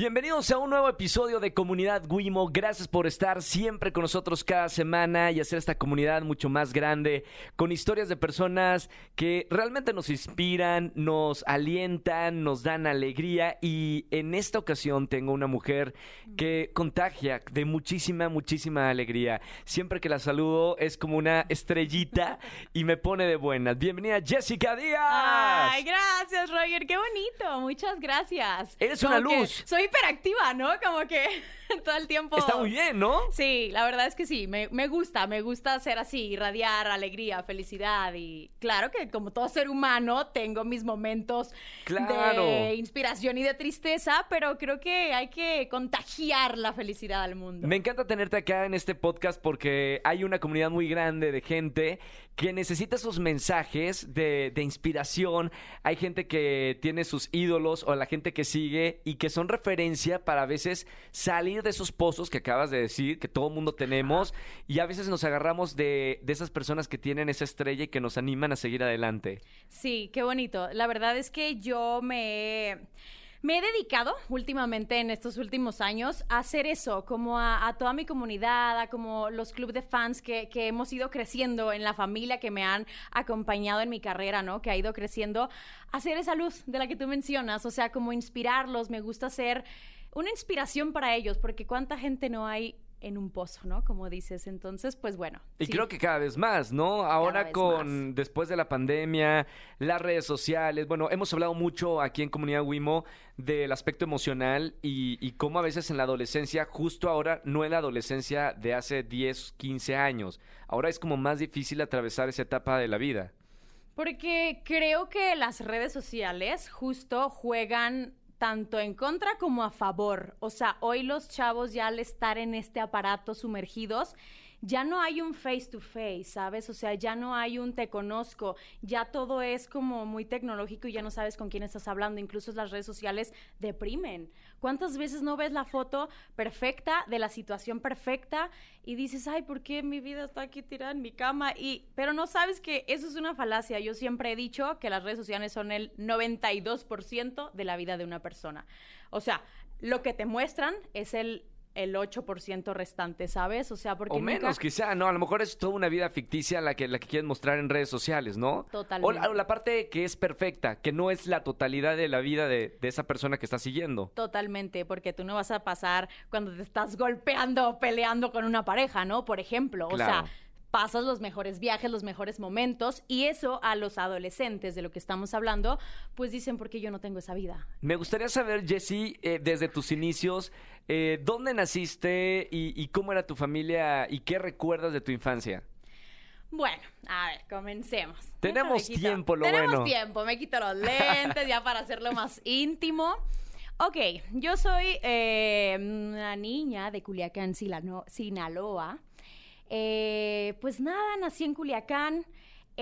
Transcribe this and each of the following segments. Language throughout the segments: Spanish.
Bienvenidos a un nuevo episodio de Comunidad Wimo. Gracias por estar siempre con nosotros cada semana y hacer esta comunidad mucho más grande, con historias de personas que realmente nos inspiran, nos alientan, nos dan alegría. Y en esta ocasión tengo una mujer que contagia de muchísima, muchísima alegría. Siempre que la saludo es como una estrellita y me pone de buenas. Bienvenida Jessica Díaz. Ay, gracias, Roger. Qué bonito. Muchas gracias. Eres una Como luz. Soy hiperactiva, ¿no? Como que todo el tiempo. Está muy bien, ¿no? Sí, la verdad es que sí. Me, me gusta, me gusta ser así, irradiar alegría, felicidad. Y claro que como todo ser humano tengo mis momentos Claro. de inspiración y de tristeza, pero creo que hay que contagiar la felicidad al mundo. Me encanta tenerte acá en este podcast porque hay una comunidad muy grande de gente que necesita esos mensajes de, de inspiración. Hay gente que tiene sus ídolos o la gente que sigue y que son referencia para a veces salir de esos pozos que acabas de decir, que todo mundo tenemos, y a veces nos agarramos de, de esas personas que tienen esa estrella y que nos animan a seguir adelante. Sí, qué bonito. La verdad es que yo me, me he dedicado últimamente en estos últimos años a hacer eso, como a, toda mi comunidad, a como los clubes de fans que, que hemos ido creciendo en la familia, que me han acompañado en mi carrera, ¿no? Que ha ido creciendo, hacer esa luz de la que tú mencionas, o sea, como inspirarlos, me gusta ser una inspiración para ellos, porque cuánta gente no hay en un pozo, ¿no? Como dices. Entonces, pues bueno. Y sí. creo que cada vez más, ¿no? Ahora con, más. después de la pandemia, las redes sociales, bueno, hemos hablado mucho aquí en Comunidad Wimo del aspecto emocional y, y cómo a veces en la adolescencia, justo ahora, no en la adolescencia de hace 10, 15 años, ahora es como más difícil atravesar esa etapa de la vida. Porque creo que las redes sociales justo juegan tanto en contra como a favor. O sea, hoy los chavos ya al estar en este aparato sumergidos, ya no hay un face to face, ¿sabes? O sea, ya no hay un te conozco, ya todo es como muy tecnológico y ya no sabes con quién estás hablando. Incluso las redes sociales deprimen. ¿Cuántas veces no ves la foto perfecta de la situación perfecta y dices, ay, ¿por qué mi vida está aquí tirada en mi cama? Y, pero no sabes que eso es una falacia. Yo siempre he dicho que las redes sociales son el 92% de la vida de una persona. O sea, lo que te muestran es el el 8% restante, ¿sabes? O sea, porque o nunca- menos, quizá, ¿no? A lo mejor es toda una vida ficticia la que, la que quieren mostrar en redes sociales, ¿no? Totalmente. O la, o la parte que es perfecta, que no es la totalidad de la vida de, de esa persona que está siguiendo. Totalmente, porque tú no vas a pasar cuando te estás golpeando o peleando con una pareja, ¿no? Por ejemplo, Claro. o sea, pasas los mejores viajes, los mejores momentos y eso a los adolescentes de lo que estamos hablando, pues dicen porque yo no tengo esa vida. Me gustaría saber, Jessy, eh, desde tus inicios, eh, ¿dónde naciste y, y cómo era tu familia y qué recuerdas de tu infancia? Bueno, a ver, comencemos. Tenemos tiempo, lo Tenemos bueno. tiempo, me quito los lentes ya para hacerlo más íntimo. Ok, yo soy eh, una niña de Culiacán, Sinaloa. Eh, pues nada, nací en Culiacán.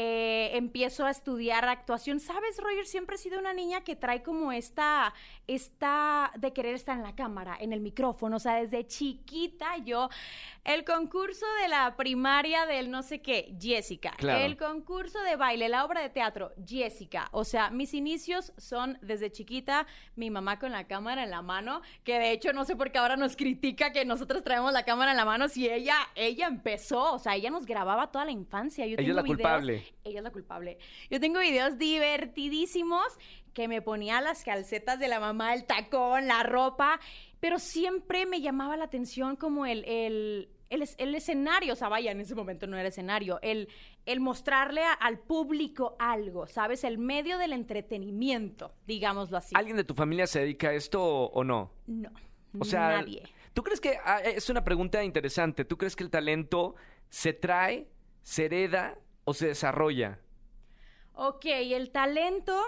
Eh, empiezo a estudiar actuación. ¿Sabes, Roger? Siempre he sido una niña que trae como esta, esta de querer estar en la cámara, en el micrófono. O sea, desde chiquita yo, el concurso de la primaria del no sé qué, Jessica. Claro. El concurso de baile, la obra de teatro, Jessica. O sea, mis inicios son desde chiquita, mi mamá con la cámara en la mano, que de hecho no sé por qué ahora nos critica que nosotros traemos la cámara en la mano si ella, ella empezó, o sea, ella nos grababa toda la infancia. Yo Ella es tengo la videos- culpable. Ella es la culpable. Yo tengo videos divertidísimos que me ponía las calcetas de la mamá, el tacón, la ropa, pero siempre me llamaba la atención como el, el, el, es- el escenario, o sea, vaya, en ese momento no era escenario, el, el mostrarle a- al público algo, ¿sabes? El medio del entretenimiento, digámoslo así. ¿Alguien de tu familia se dedica a esto o, o no? No, O sea, nadie. ¿tú crees que, ah, es una pregunta interesante, ¿tú crees que el talento se trae, se hereda o se desarrolla? Ok, el talento,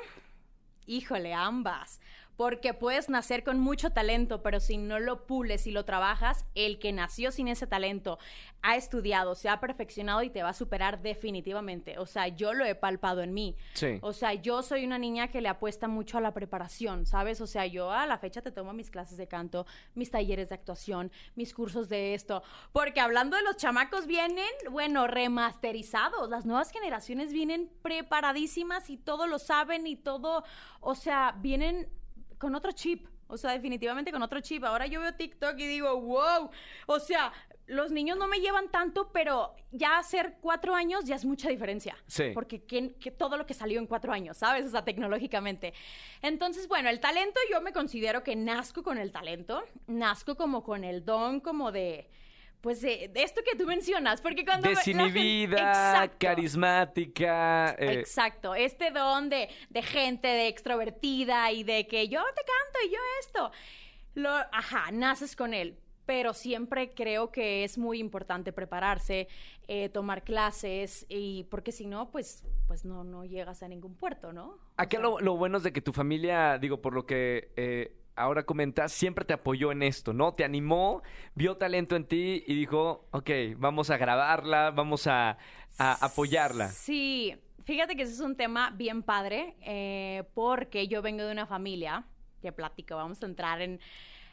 híjole, ambas. Porque puedes nacer con mucho talento, pero si no lo pules y lo trabajas, el que nació sin ese talento ha estudiado, se ha perfeccionado y te va a superar definitivamente. O sea, yo lo he palpado en mí. Sí. O sea, yo soy una niña que le apuesta mucho a la preparación, ¿sabes? O sea, yo a la fecha te tomo mis clases de canto, mis talleres de actuación, mis cursos de esto. Porque hablando de los chamacos vienen, bueno, remasterizados. Las nuevas generaciones vienen preparadísimas y todo lo saben y todo, o sea, vienen con otro chip. O sea, definitivamente con otro chip. Ahora yo veo TikTok y digo, wow. O sea, los niños no me llevan tanto, pero ya hacer cuatro años ya es mucha diferencia. Sí. Porque que, que todo lo que salió en cuatro años, ¿sabes? O sea, tecnológicamente. Entonces, bueno, el talento, yo me considero que nazco con el talento. Nazco como con el don, como de. Pues de, esto que tú mencionas, porque cuando... gente- Desinhibida, Exacto. carismática. eh, Exacto, este don de, de gente de extrovertida y de que yo te canto y yo esto. Lo, ajá, naces con él. Pero siempre creo que es muy importante prepararse, eh, tomar clases, y porque si no, pues, pues no, no llegas a ningún puerto, ¿no? O Acá sea, lo, lo bueno es de que tu familia, digo, por lo que eh, ahora comentas, siempre te apoyó en esto, ¿no? Te animó, vio talento en ti y dijo, ok, vamos a grabarla, vamos a, apoyarla. Sí, fíjate que ese es un tema bien padre, eh, porque yo vengo de una familia, te platico, vamos a entrar en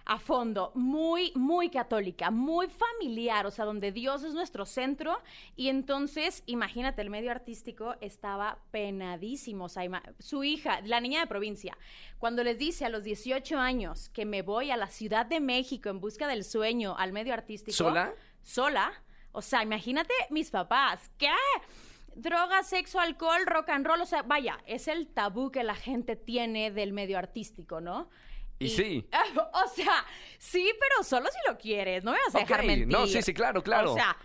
a fondo, muy, muy católica, muy familiar, o sea, donde Dios es nuestro centro, y entonces, imagínate, el medio artístico estaba penadísimo, o sea, su hija, la niña de provincia, cuando les dice a los 18 años que me voy a la Ciudad de México en busca del sueño al medio artístico, ¿Sola? sola. O sea, imagínate mis papás. ¿Qué? Droga, sexo, alcohol, rock and roll. O sea, vaya, es el tabú que la gente tiene del medio artístico, ¿no? Y sí. O sea, sí, pero solo si lo quieres. No me vas a dejar Ok, mentir. no, sí, sí, claro, claro. O sea,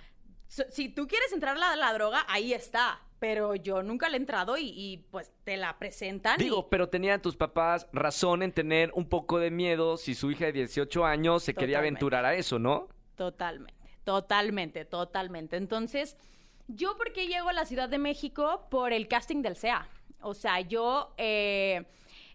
so- si tú quieres entrar a la, la droga, ahí está. Pero yo nunca le he entrado y, y, pues te la presentan. y- Digo, pero tenían tus papás razón en tener un poco de miedo si su hija de 18 años se quería aventurar a eso, ¿no? Totalmente, totalmente, totalmente. Entonces, ¿yo por qué llego a la Ciudad de México? Por el casting del CEA. O sea, yo eh,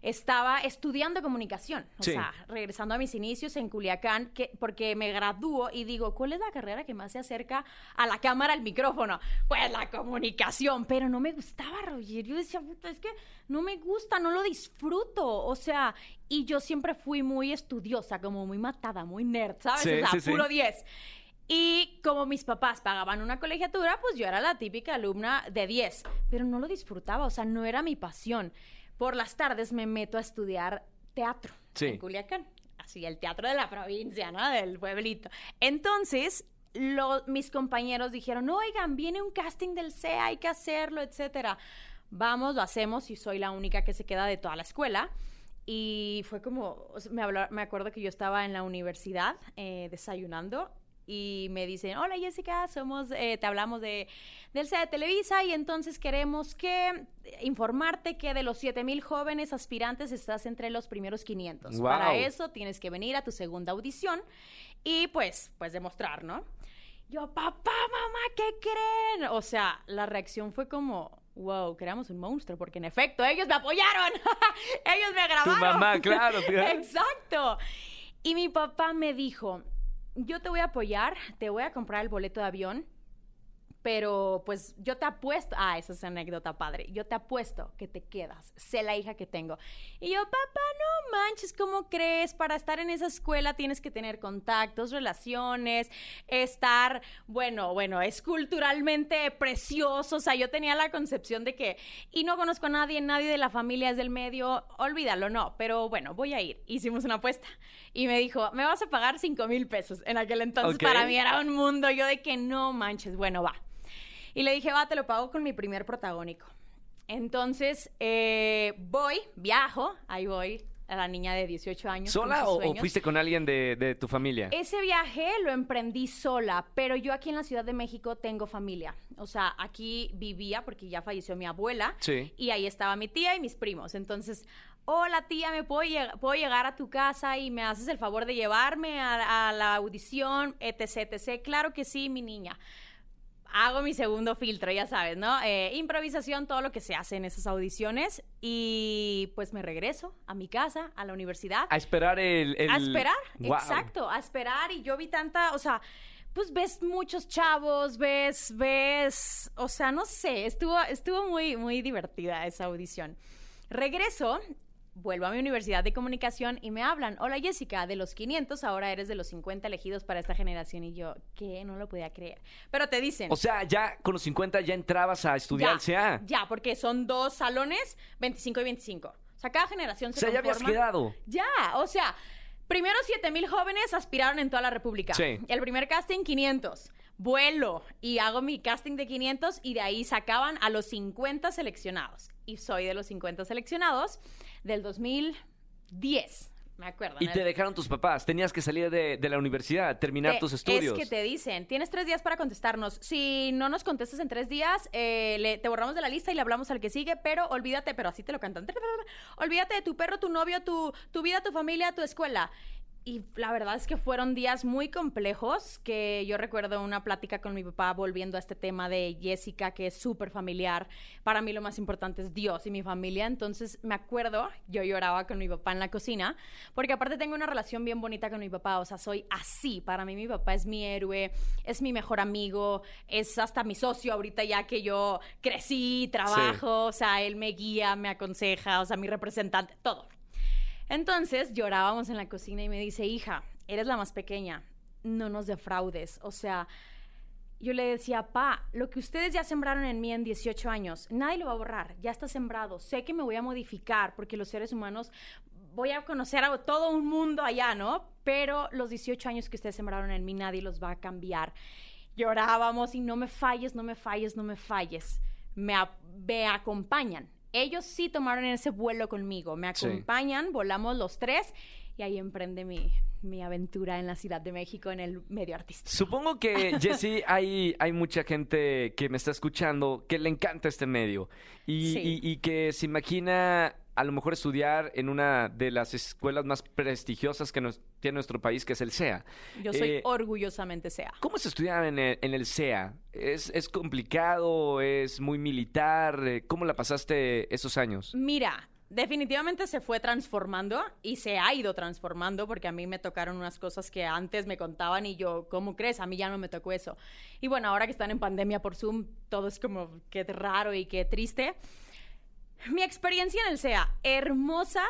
estaba estudiando comunicación. O Sí. sea, regresando a mis inicios en Culiacán, que, porque me gradúo y digo, ¿cuál es la carrera que más se acerca a la cámara, al micrófono? Pues la comunicación. Pero no me gustaba, Roger. Yo decía, puta, es que no me gusta, no lo disfruto. O sea, y yo siempre fui muy estudiosa, como muy matada, muy nerd, ¿sabes? Sí, o sea, sí. puro 10. Y como mis papás pagaban una colegiatura, pues yo era la típica alumna de 10, pero no lo disfrutaba, o sea, no era mi pasión. Por las tardes me meto a estudiar teatro Sí. en Culiacán, así el teatro de la provincia, ¿no? Del pueblito. Entonces, lo- mis compañeros dijeron, oigan, viene un casting del CEA, hay que hacerlo, etcétera. Vamos, lo hacemos y soy la única que se queda de toda la escuela. Y fue como, me, habló- me acuerdo que yo estaba en la universidad eh, desayunando y me dicen, hola Jessica, somos, eh, te hablamos de, del CEA de Televisa y entonces queremos que informarte que de los 7000 jóvenes aspirantes estás entre los primeros 500. Guau. Para eso tienes que venir a tu segunda audición y pues, pues demostrar, ¿no? Yo, papá, mamá, ¿qué creen? O sea, la reacción fue como, wow, creamos un monstruo, porque en efecto, ellos me apoyaron, ellos me Tu grabaron. mamá, claro. tío. Exacto. Y mi papá me dijo, yo te voy a apoyar, te voy a comprar el boleto de avión, pero pues yo te apuesto, ah, esa es anécdota padre, yo te apuesto que te quedas, sé la hija que tengo. Y yo, papá, no manches, ¿cómo crees? Para estar en esa escuela tienes que tener contactos, relaciones, estar, bueno, bueno, es culturalmente precioso, o sea, yo tenía la concepción de que, y no conozco a nadie, nadie de la familia es del medio, olvídalo, no, pero bueno, voy a ir. Hicimos una apuesta y me dijo, me vas a pagar cinco mil pesos. En aquel entonces para mí era un mundo, yo de que no manches, bueno, va. Y le dije, va, te lo pago con mi primer protagónico. Entonces, eh, voy, viajo, ahí voy, a la niña de 18 años. ¿Sola o, fuiste con alguien de, de tu familia? Ese viaje lo emprendí sola, pero yo aquí en la Ciudad de México tengo familia. O sea, aquí vivía porque ya falleció mi abuela. Sí. Y ahí estaba mi tía y mis primos. Entonces, hola tía, ¿me puedo, lleg- puedo llegar a tu casa y me haces el favor de llevarme a, a la audición, etc, etc? Claro que sí, mi niña. Hago mi segundo filtro, ya sabes, ¿no? Eh, improvisación, todo lo que se hace en esas audiciones. Y pues me regreso a mi casa, a la universidad. A esperar el... el- A esperar, Guau. exacto, a esperar. Y yo vi tanta, o sea, pues ves muchos chavos, ves, ves, o sea, no sé, estuvo, estuvo muy, muy divertida esa audición. Regreso, vuelvo a mi universidad de comunicación y me hablan, hola Jessica, de los 500 ahora eres de los 50 elegidos para esta generación. Y yo, ¿qué? No lo podía creer. Pero te dicen... O sea, ya con los 50 ya entrabas a estudiar el CA. Ya, porque son dos salones, 25 y 25. O sea, cada generación O se sea, ya habías conforma. quedado. Ya, o sea, primero 7 mil jóvenes aspiraron en toda la República. Sí. El primer casting, 500. Vuelo y hago mi casting de 500 y de ahí sacaban a los 50 seleccionados. Y soy de los 50 seleccionados del 2010, me acuerdo. Y te dejaron tus papás. Tenías que salir de, de la universidad, terminar te- tus estudios. Es que te dicen, tienes tres días para contestarnos. Si no nos contestas en tres días, eh, le- te borramos de la lista y le hablamos al que sigue, pero olvídate, pero así te lo cantan. Olvídate de tu perro, tu novio, tu, tu vida, tu familia, tu escuela. Y la verdad es que fueron días muy complejos, que yo recuerdo una plática con mi papá volviendo a este tema de Jessica, que es súper familiar. Para mí lo más importante es Dios y mi familia. Entonces me acuerdo, yo lloraba con mi papá en la cocina, porque aparte tengo una relación bien bonita con mi papá, o sea, soy así. Para mí mi papá es mi héroe, es mi mejor amigo, es hasta mi socio ahorita ya que yo crecí, trabajo, o sea, él me guía, me aconseja, o sea, mi representante, todo. Entonces llorábamos en la cocina y me dice, hija, eres la más pequeña, no nos defraudes. O sea, yo le decía, pa, lo que ustedes ya sembraron en mí en 18 años, nadie lo va a borrar, ya está sembrado. Sé que me voy a modificar porque los seres humanos voy a conocer a todo un mundo allá, ¿no? Pero los 18 años que ustedes sembraron en mí, nadie los va a cambiar. Llorábamos y no me falles, no me falles, no me falles. Me, a- me acompañan. Ellos sí tomaron ese vuelo conmigo, me Sí. acompañan, volamos los tres y ahí emprende mi, mi aventura en la Ciudad de México en el medio artístico. Supongo que, Jessy, hay, hay mucha gente que me está escuchando que le encanta este medio y, Sí. y- y que se imagina a lo mejor estudiar en una de las escuelas más prestigiosas que nos, tiene nuestro país, que es el CEA. Yo soy Eh, orgullosamente SEA. ¿Cómo es estudiar en el, en el CEA? ¿Es, ¿Es complicado? ¿Es muy militar? Eh, ¿Cómo la pasaste esos años? Mira, definitivamente se fue transformando y se ha ido transformando porque a mí me tocaron unas cosas que antes me contaban y yo, ¿cómo crees? A mí ya no me tocó eso. Y bueno, ahora que están en pandemia por Zoom, todo es como qué raro y qué triste. Mi experiencia en el SEA, hermosa,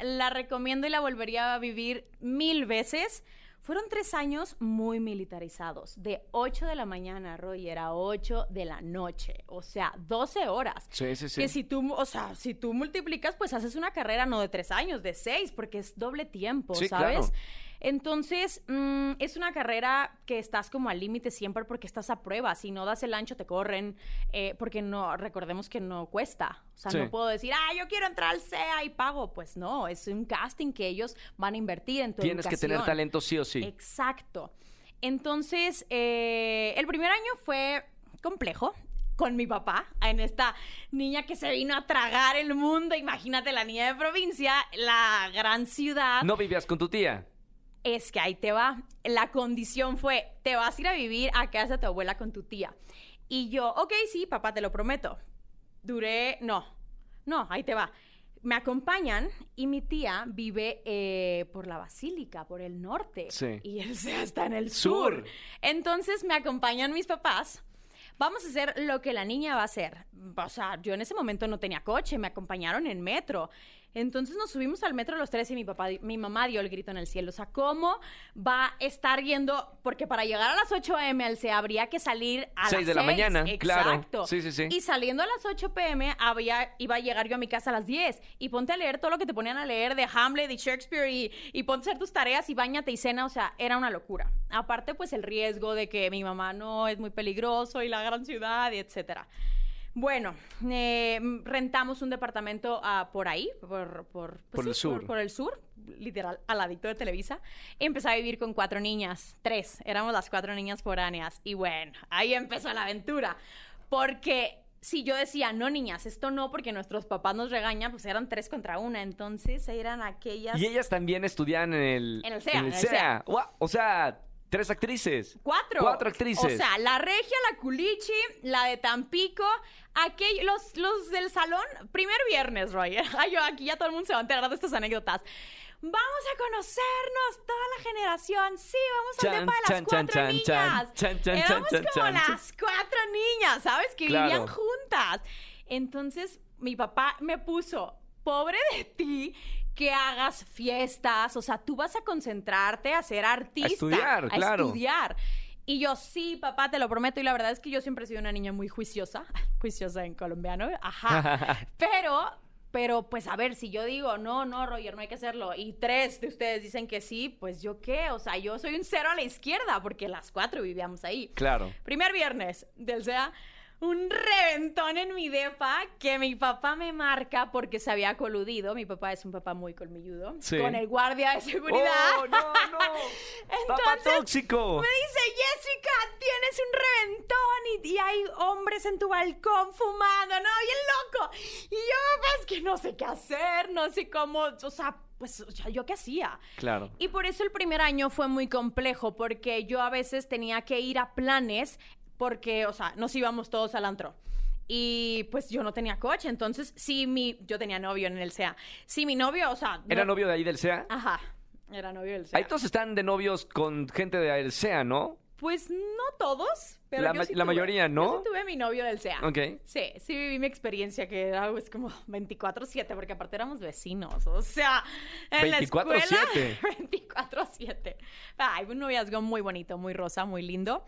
la recomiendo y la volvería a vivir mil veces. Fueron tres años muy militarizados, de 8 de la mañana, Roger, a 8 de la noche, o sea, 12 horas. Sí, sí, sí. Que si tú, o sea, si tú multiplicas, pues haces una carrera no de tres años, de seis, porque es doble tiempo, Sí, ¿sabes? claro. Entonces, mm, es una carrera que estás como al límite siempre porque estás a prueba. Si no das el ancho, te corren, eh, porque no, recordemos que no cuesta. O sea, Sí. no puedo decir, ah, yo quiero entrar al CEA y pago. Pues no, es un casting que ellos van a invertir en tu Tienes que tener talento sí o sí. Exacto. Entonces, eh, el primer año fue complejo con mi papá, en esta niña que se vino a tragar el mundo. Imagínate la niña de provincia, la gran ciudad. ¿No vivías con tu tía? Es que ahí te va. La condición fue, te vas a ir a vivir a casa de tu abuela con tu tía. Y yo, ok, sí, papá, te lo prometo. Duré, no, no, ahí te va. Me acompañan y mi tía vive eh, por la Basílica, por el norte. Sí. Y él se está en el Sur. sur. Entonces me acompañan mis papás. Vamos a hacer lo que la niña va a hacer. O sea, yo en ese momento no tenía coche, me acompañaron en metro. Entonces nos subimos al metro los tres y mi papá, mi mamá dio el grito en el cielo. O sea, ¿cómo va a estar yendo? Porque para llegar a las 8 a.m. al C habría que salir a Seis las de la 6. mañana, claro. Exacto. Sí, sí, sí. Y saliendo a las 8 p.m. Había, iba a llegar yo a mi casa a las 10. Y ponte a leer todo lo que te ponían a leer de Hamlet y Shakespeare y, y ponte a hacer tus tareas y bañate y cena. O sea, era una locura. Aparte, pues el riesgo de que mi mamá no es muy peligroso y la gran ciudad y etcétera. Bueno, eh, rentamos un departamento ah, por ahí, por, por, pues Por el sur. por el sur, literal, al ladito de Televisa. Empecé a vivir con cuatro niñas, tres, éramos las cuatro niñas foráneas. Y bueno, ahí empezó la aventura. Porque si yo decía, no niñas, esto no, porque nuestros papás nos regañan, pues eran tres contra una. Entonces eran aquellas... Y ellas también estudian en el, En el CEA, en el en el CEA. CEA. Guau, O sea, tres actrices. Cuatro. Cuatro actrices. O sea, la regia, la culichi, la de Tampico, aquellos, los, los del salón, primer viernes, Roger. Ay, yo aquí ya todo el mundo se va a enterar de estas anécdotas. Vamos a conocernos, toda la generación. Sí, vamos Chan, al de las chan, cuatro chan, niñas. chan, chan, Éramos como las cuatro niñas, ¿sabes? Que Claro. vivían juntas. Entonces, mi papá me puso, pobre de ti, que hagas fiestas, o sea, tú vas a concentrarte a ser artista, estudiar, a claro. estudiar. Y yo, sí, papá, te lo prometo. Y la verdad es que yo siempre he sido una niña muy juiciosa. Juiciosa en colombiano, ajá. Pero Pero pues a ver, si yo digo, no, no, Roger, no hay que hacerlo, y tres de ustedes dicen que sí, pues yo qué, o sea, yo soy un cero a la izquierda, porque las cuatro vivíamos ahí. Claro. Primer viernes del SEA, un reventón en mi depa que mi papá me marca porque se había coludido. Mi papá es un papá muy colmilludo. Sí. Con el guardia de seguridad. ¡Oh, no, no! ¡Papá tóxico! Me dice, Jessica, tienes un reventón y, y hay hombres en tu balcón fumando, ¿no? Bien loco. Y yo, papá, es que no sé qué hacer, no sé cómo, o sea, pues, o sea, ¿yo qué hacía? Claro. Y por eso el primer año fue muy complejo, porque yo a veces tenía que ir a planes, porque, o sea, nos íbamos todos al antro. Y pues yo no tenía coche, entonces sí, mi, yo tenía novio en el SEA. Sí, mi novio, o sea... ¿Era no- novio de ahí del SEA? Ajá, era novio del SEA. Ahí todos están de novios con gente de del SEA, ¿no? Pues no todos, pero La yo ma- sí la tuve. mayoría, ¿no? Yo sí tuve mi novio del SEA. Ok. Sí, sí viví mi experiencia que era pues, como 24/7 porque aparte éramos vecinos, o sea, en la 24/7. escuela 24/7. Ay, un noviazgo muy bonito, muy rosa, muy lindo.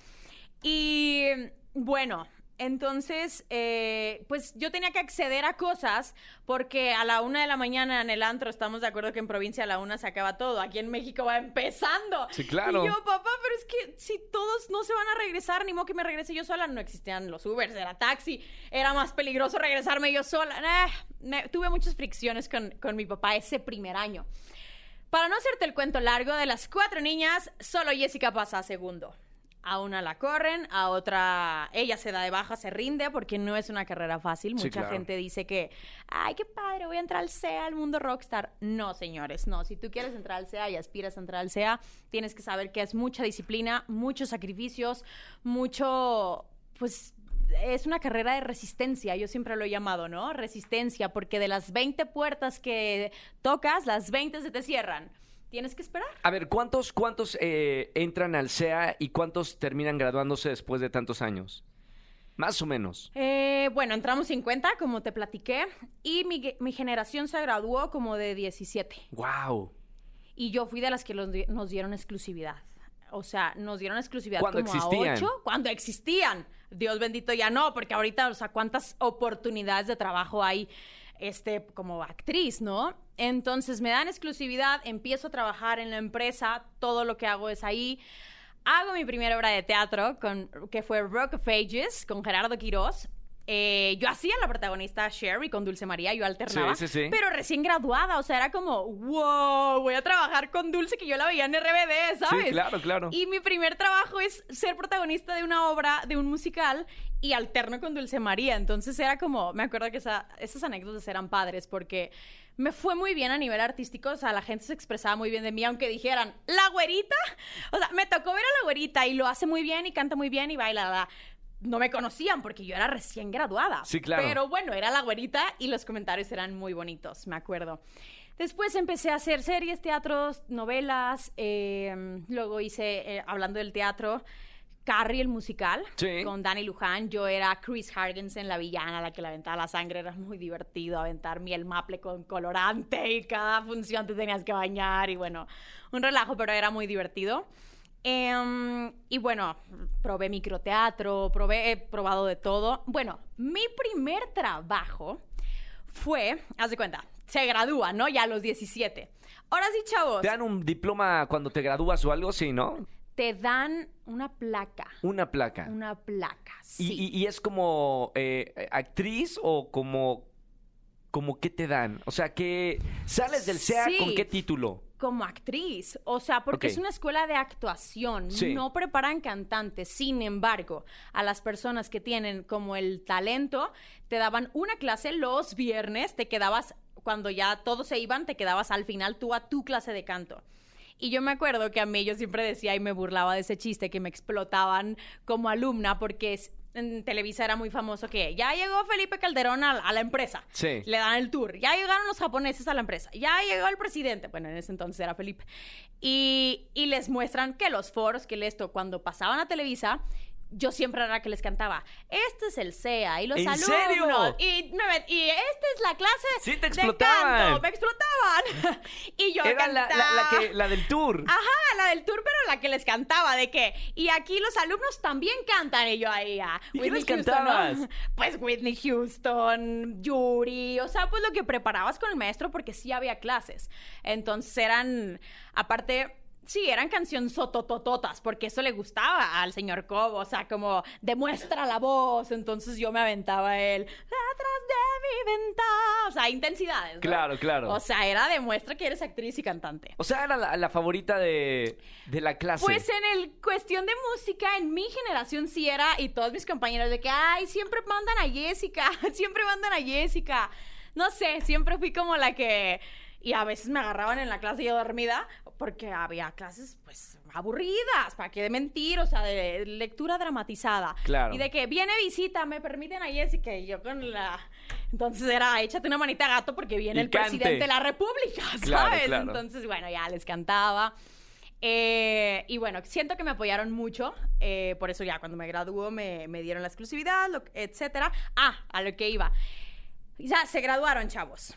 Y bueno, entonces, eh, pues yo tenía que acceder a cosas porque a la una de la mañana en el antro estamos de acuerdo que en provincia a la una se acaba todo. Aquí en México va empezando. Sí, claro. Y yo, papá, pero es que si todos no se van a regresar, ni modo que me regrese yo sola. No existían los Ubers, era taxi. Era más peligroso regresarme yo sola. Me- tuve muchas fricciones con, con mi papá ese primer año. Para no hacerte el cuento largo, de las cuatro niñas, solo Jessica pasa a segundo. A una la corren, a otra ella se da de baja, se rinde porque no es una carrera fácil. Sí, Mucha claro. gente dice que, ay, qué padre, voy a entrar al SEA, al mundo rockstar. No, señores, no. Si tú quieres entrar al SEA y aspiras a entrar al SEA, tienes que saber que es mucha disciplina, muchos sacrificios, mucho, pues es una carrera de resistencia, yo siempre lo he llamado, ¿no? Resistencia, porque de las 20 puertas que tocas, las 20 se te cierran. Tienes que esperar. A ver, ¿cuántos, cuántos eh, entran al SEA y cuántos terminan graduándose después de tantos años? Más o menos. Eh, bueno, entramos 50, como te platiqué, y mi, mi generación se graduó como de 17. ¡Wow! Y yo fui de las que los nos dieron exclusividad. O sea, nos dieron exclusividad Cuando como existían. a ocho cuando existían. Dios bendito ya no, porque ahorita, o sea, cuántas oportunidades de trabajo hay este como actriz, ¿no? Entonces me dan exclusividad, empiezo a trabajar en la empresa, todo lo que hago es ahí. Hago mi primera obra de teatro, con, que fue Rock of Ages, con Gerardo Quirós. Eh, yo hacía la protagonista Sherry con Dulce María, yo alternaba. Sí, sí, sí. Pero recién graduada, o sea, era como, wow, voy a trabajar con Dulce, que yo la veía en RBD, ¿sabes? Sí, claro, claro. Y mi primer trabajo es ser protagonista de una obra, de un musical, y alterno con Dulce María. Entonces era como, me acuerdo que esa- esas anécdotas eran padres, porque me fue muy bien a nivel artístico, o sea, la gente se expresaba muy bien de mí, aunque dijeran, la güerita, o sea, me tocó ver a la güerita y lo hace muy bien y canta muy bien y baila, la, la. No me conocían porque yo era recién graduada. Sí, claro. Pero bueno, era la güerita y los comentarios eran muy bonitos, me acuerdo. Después empecé a hacer series, teatros, novelas. eh, luego hice, eh, hablando del teatro, Carrie, el musical, Sí. con Danny Luján. Yo era Chris Hargensen, la villana, la que le aventaba la sangre. Era muy divertido aventar miel maple con colorante y cada función te tenías que bañar y bueno, un relajo, pero era muy divertido. Em, y bueno, probé microteatro, probé, he probado de todo. Bueno, mi primer trabajo fue, haz de cuenta, se gradúa, ¿no? Ya a los 17. Ahora sí, chavos, ¿Te dan un diploma cuando te gradúas o algo? Sí, ¿no? Te dan una placa. Una placa. Una placa, ¿Y, sí. y- y es como eh, actriz o como, como qué te dan? O sea, que sales del SEA Sí. con qué título? como actriz, o sea, porque es una escuela de actuación, Sí. no preparan cantantes. Sin embargo, a las personas que tienen como el talento, te daban una clase los viernes, te quedabas, cuando ya todos se iban, te quedabas al final tú a tu clase de canto. Y yo me acuerdo que a mí yo siempre decía y me burlaba de ese chiste que me explotaban como alumna porque es- en Televisa era muy famoso que ya llegó Felipe Calderón a, a la empresa. Sí. Le dan el tour. Ya llegaron los japoneses a la empresa. Ya llegó el presidente. Bueno, en ese entonces era Felipe. Y, y les muestran que los foros, que esto, cuando pasaban a Televisa, yo siempre era la que les cantaba, este es el SEA y los ¿En alumnos. serio? Y, met- y esta es la clase Sí, te de explotaban. canto. Me explotaban. y yo Era la, cantaba. la- la que, la del tour. Ajá, la del tour, pero la que les cantaba, de que, y aquí los alumnos también cantan, y yo ahí, a ¿Y qué les Houston, ¿no? cantabas? Pues Whitney Houston, Yuri, o sea, pues lo que preparabas con el maestro, porque sí había clases. Entonces eran, aparte... Sí, eran canciones sototototas, porque eso le gustaba al señor Cobo, o sea, como demuestra la voz, entonces yo me aventaba él, atrás de mi ventana, o sea, intensidades. ¿no? Claro, claro. O sea, era demuestra que eres actriz y cantante. O sea, era la, la favorita de, de la clase. Pues en el cuestión de música, en mi generación sí era, y todos mis compañeros de que, ay, siempre mandan a Jessica, siempre mandan a Jessica. No sé, siempre fui como la que... Y a veces me agarraban en la clase yo dormida, porque había clases, pues, aburridas, para qué de mentir, o sea, de lectura dramatizada. Claro. Y de que viene visita, me permiten a Jessica, y yo con la... Entonces era, échate una manita gato porque viene Y el cante. presidente de la república, ¿sabes? Claro, claro. Entonces, bueno, ya les cantaba. Eh, y bueno, siento que me apoyaron mucho, eh, por eso ya cuando me graduó me, me dieron la exclusividad, lo- etcétera. Ah, a lo que iba. Ya se graduaron, chavos.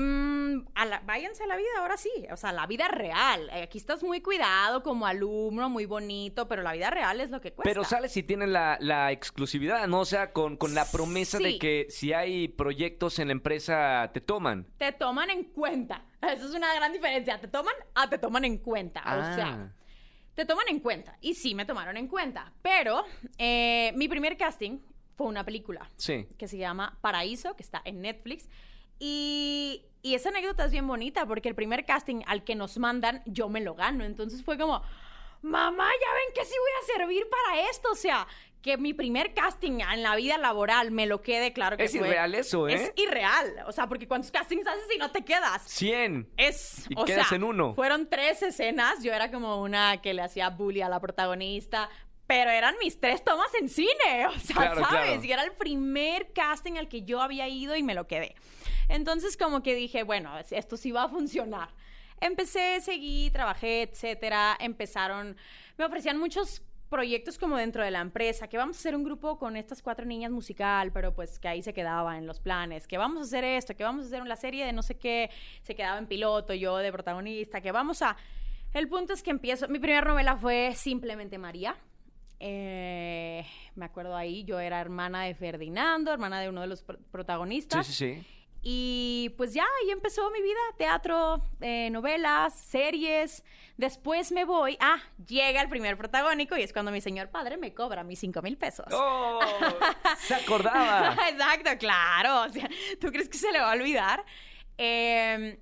Mm, a la- váyanse a la vida, ahora sí, o sea, la vida real. Eh, Aquí estás muy cuidado como alumno, muy bonito, pero la vida real es lo que cuesta. Pero sales si tienen la, la exclusividad, ¿no? O sea, con, con la promesa de que si hay proyectos en la empresa, te toman. Te toman en cuenta. Esa es una gran diferencia. Te toman, ah, te toman en cuenta. O Ah. sea, te toman en cuenta. Y sí, me tomaron en cuenta. Pero eh, mi primer casting fue una película Sí. que se llama Paraíso, que está en Netflix. Y, y esa anécdota es bien bonita porque el primer casting al que nos mandan, yo me lo gano. Entonces fue como, mamá, ya ven que sí voy a servir para esto. O sea, que mi primer casting en la vida laboral me lo quede claro que Es fue- irreal eso, ¿eh? Es irreal. O sea, porque ¿cuántos castings haces y no te quedas? 100. Es, Y o quedas sea, en uno. fueron tres escenas. Yo era como una que le hacía bully a la protagonista. Pero eran mis tres tomas en cine, o sea, Claro, ¿sabes? claro. Y era el primer casting al que yo había ido y me lo quedé. Entonces, como que dije, bueno, esto sí va a funcionar. Empecé, seguí, trabajé, etcétera. Empezaron, me ofrecían muchos proyectos como dentro de la empresa, que vamos a hacer un grupo con estas cuatro niñas musical, pero pues que ahí se quedaba en los planes, que vamos a hacer esto, que vamos a hacer la serie de no sé qué, se quedaba en piloto, yo de protagonista, que vamos a... El punto es que empiezo, mi primera novela fue Simplemente María. Eh, me acuerdo ahí, yo era hermana de Ferdinando, hermana de uno de los pr- Sí, protagonistas. sí, sí. Y pues ya, ahí empezó mi vida, teatro, eh, novelas, series. Después me voy, ah, llega el primer protagónico y es cuando mi señor padre me cobra mis cinco mil pesos. ¡Oh! Se acordaba. Exacto, claro. O sea, ¿tú crees que se le va a olvidar? Eh,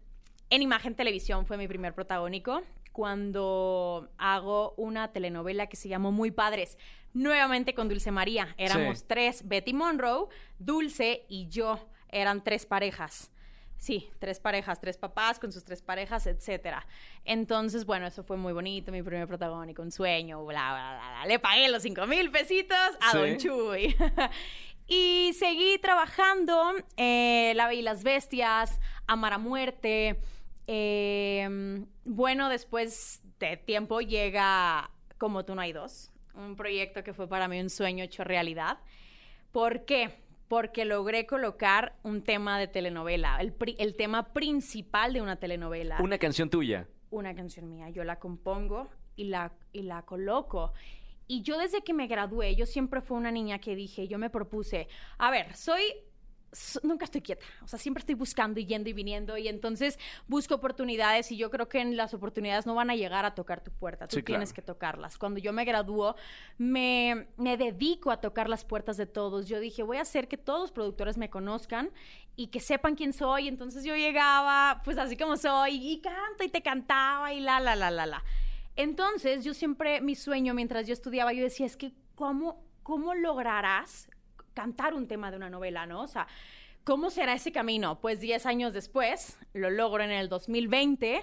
en Imagen Televisión fue mi primer protagónico cuando hago una telenovela que se llamó Muy Padres, nuevamente con Dulce María. Éramos Sí. tres, Betty Monroe, Dulce y yo. Eran tres parejas. Sí, tres parejas, tres papás con sus tres parejas, etcétera. Entonces, bueno, eso fue muy bonito, mi primer protagónico, un sueño, bla, bla, bla, bla. Le pagué los cinco mil pesitos a Sí. Don Chuy. y seguí trabajando, eh, La Bella y las Bestias, Amar a Muerte. eh, bueno, después de tiempo llega Como tú no hay dos, un proyecto que fue para mí un sueño hecho realidad. ¿Por qué? Porque logré colocar un tema de telenovela, el, pri- el tema principal de una telenovela Una canción tuya. una canción mía. Yo la compongo y la, y la coloco. Y yo desde que me gradué, yo siempre fui una niña que dije, yo me propuse, a ver, soy... Nunca estoy quieta, o sea, siempre estoy buscando y yendo y viniendo y entonces busco oportunidades y yo creo que en las oportunidades no van a llegar a tocar tu puerta, tú Sí, tienes claro. que tocarlas. Cuando yo me gradúo, me, me dedico a tocar las puertas de todos. Yo dije, voy a hacer que todos los productores me conozcan y que sepan quién soy. Entonces yo llegaba, pues así como soy, y canto y te cantaba y la, la, la, la, la. Entonces yo siempre, mi sueño mientras yo estudiaba, yo decía, es que ¿cómo, cómo lograrás cantar un tema de una novela, no? O sea, ¿cómo será ese camino? Pues 10 años después, lo logro en el 2020.